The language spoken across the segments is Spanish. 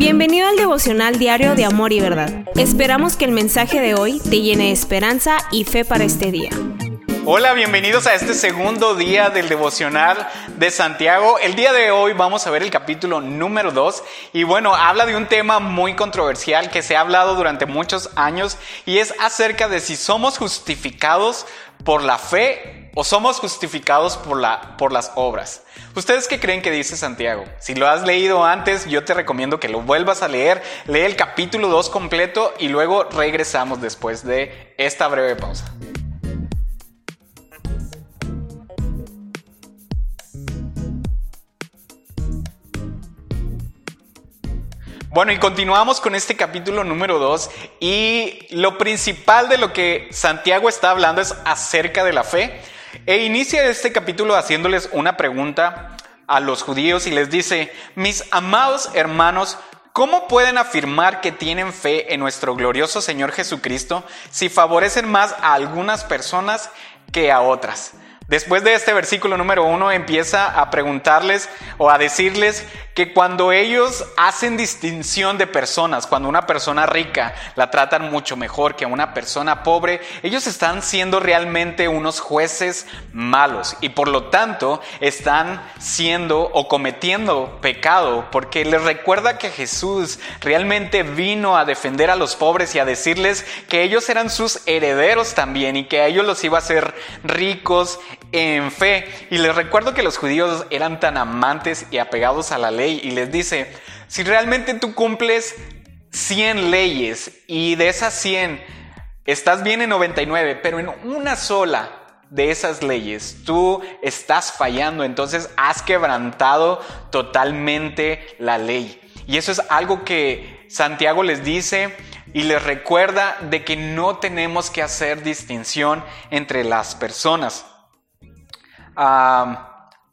Bienvenido al devocional diario de Amor y Verdad. Esperamos que el mensaje de hoy te llene de esperanza y fe para este día. Hola, bienvenidos a este segundo día del devocional de Santiago. El día de hoy vamos a ver el capítulo número 2 y bueno, habla de un tema muy controversial que se ha hablado durante muchos años y es acerca de si somos justificados por la fe o somos justificados por, la, por las obras. ¿Ustedes qué creen que dice Santiago? Si lo has leído antes, yo te recomiendo que lo vuelvas a leer, lee el capítulo 2 completo y luego regresamos después de esta breve pausa. Bueno, y continuamos con este capítulo número 2 y lo principal de lo que Santiago está hablando es acerca de la fe. E inicia este capítulo haciéndoles una pregunta a los judíos y les dice, mis amados hermanos, ¿cómo pueden afirmar que tienen fe en nuestro glorioso Señor Jesucristo si favorecen más a algunas personas que a otras? Después de este versículo número uno empieza a preguntarles o a decirles que cuando ellos hacen distinción de personas, cuando una persona rica la tratan mucho mejor que una persona pobre, ellos están siendo realmente unos jueces malos y por lo tanto están siendo o cometiendo pecado porque les recuerda que Jesús realmente vino a defender a los pobres y a decirles que ellos eran sus herederos también y que a ellos los iba a hacer ricos en fe. Y les recuerdo que los judíos eran tan amantes y apegados a la ley y les dice, si realmente tú cumples 100 leyes y de esas 100 estás bien en 99, pero en una sola de esas leyes tú estás fallando, entonces has quebrantado totalmente la ley. Y eso es algo que Santiago les dice y les recuerda de que no tenemos que hacer distinción entre las personas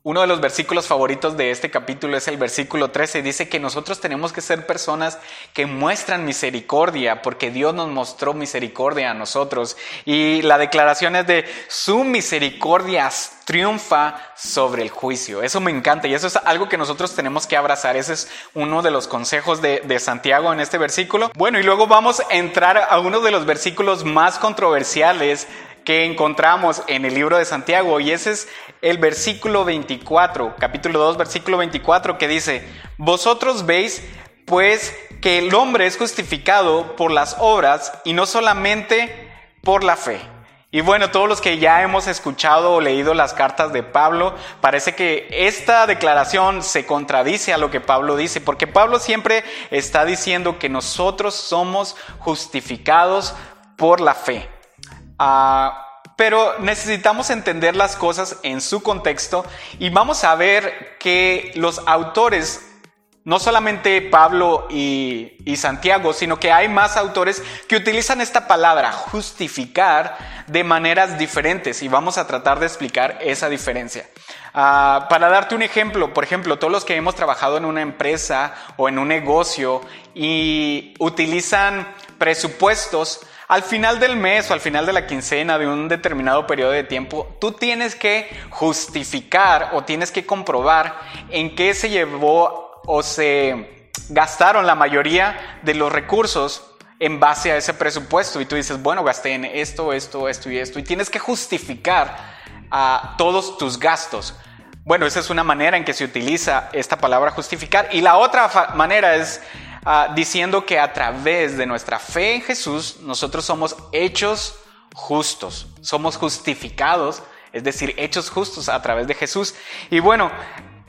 uno de los versículos favoritos de este capítulo es el versículo 13. Dice que nosotros tenemos que ser personas que muestran misericordia porque Dios nos mostró misericordia a nosotros. Y la declaración es de su misericordia triunfa sobre el juicio. Eso me encanta y eso es algo que nosotros tenemos que abrazar. Ese es uno de los consejos de, de Santiago en este versículo. Bueno, y luego vamos a entrar a uno de los versículos más controversiales que encontramos en el libro de Santiago y ese es el versículo 24, capítulo 2, versículo 24 que dice, vosotros veis pues que el hombre es justificado por las obras y no solamente por la fe. Y bueno, todos los que ya hemos escuchado o leído las cartas de Pablo, parece que esta declaración se contradice a lo que Pablo dice, porque Pablo siempre está diciendo que nosotros somos justificados por la fe. Ah, pero necesitamos entender las cosas en su contexto y vamos a ver que los autores, no solamente Pablo y, Santiago, sino que hay más autores que utilizan esta palabra, justificar, de maneras diferentes y vamos a tratar de explicar esa diferencia. Ah, para darte un ejemplo, por ejemplo, todos los que hemos trabajado en una empresa o en un negocio y utilizan presupuestos, al final del mes o al final de la quincena de un determinado periodo de tiempo, tú tienes que justificar o tienes que comprobar en qué se llevó o se gastaron la mayoría de los recursos en base a ese presupuesto. Y tú dices, bueno, gasté en esto, esto, esto y esto. Y tienes que justificar a todos tus gastos. Bueno, esa es una manera en que se utiliza esta palabra justificar. Y la otra manera es Ah, diciendo que a través de nuestra fe en Jesús nosotros somos hechos justos, somos justificados, es decir, hechos justos a través de Jesús. Y bueno,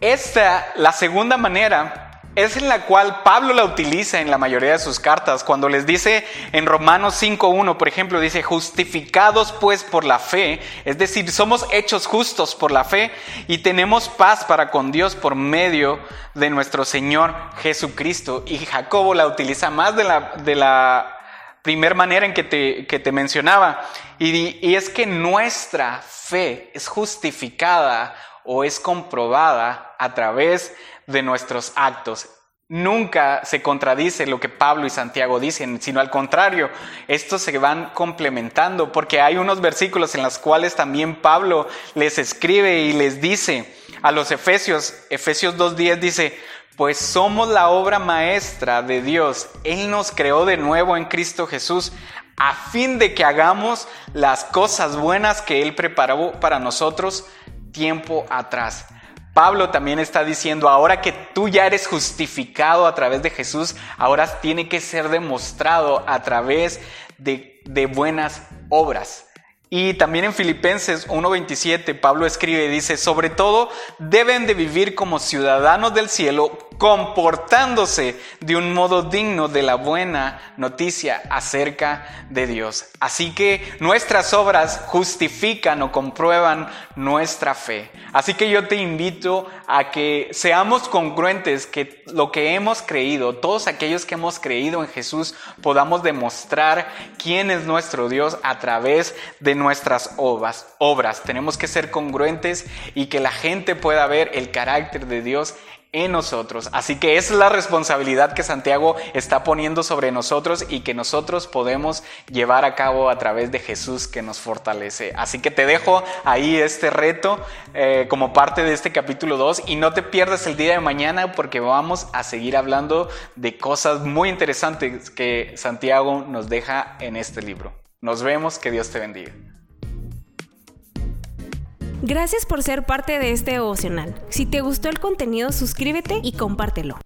esta, la segunda manera es en la cual Pablo la utiliza en la mayoría de sus cartas, cuando les dice en Romanos 5.1, por ejemplo, dice, justificados pues por la fe, es decir, somos hechos justos por la fe y tenemos paz para con Dios por medio de nuestro Señor Jesucristo. Y Jacobo la utiliza más de la, de la primer manera en que te, que te mencionaba, y, y es que nuestra fe es justificada o es comprobada a través de nuestros actos. Nunca se contradice lo que Pablo y Santiago dicen, sino al contrario, estos se van complementando, porque hay unos versículos en los cuales también Pablo les escribe y les dice a los Efesios, Efesios 2.10 dice, pues somos la obra maestra de Dios. Él nos creó de nuevo en Cristo Jesús a fin de que hagamos las cosas buenas que Él preparó para nosotros tiempo atrás. Pablo también está diciendo, ahora que tú ya eres justificado a través de Jesús, ahora tiene que ser demostrado a través de, de buenas obras. Y también en Filipenses 1.27 Pablo escribe y dice, sobre todo deben de vivir como ciudadanos del cielo, comportándose de un modo digno de la buena noticia acerca de Dios. Así que nuestras obras justifican o comprueban nuestra fe. Así que yo te invito a que seamos congruentes, que lo que hemos creído, todos aquellos que hemos creído en Jesús, podamos demostrar quién es nuestro Dios a través de nuestras obras. Tenemos que ser congruentes y que la gente pueda ver el carácter de Dios en nosotros. Así que es la responsabilidad que Santiago está poniendo sobre nosotros y que nosotros podemos llevar a cabo a través de Jesús que nos fortalece. Así que te dejo ahí este reto eh, como parte de este capítulo 2 y no te pierdas el día de mañana porque vamos a seguir hablando de cosas muy interesantes que Santiago nos deja en este libro. Nos vemos, que Dios te bendiga. Gracias por ser parte de este devocional. Si te gustó el contenido, suscríbete y compártelo.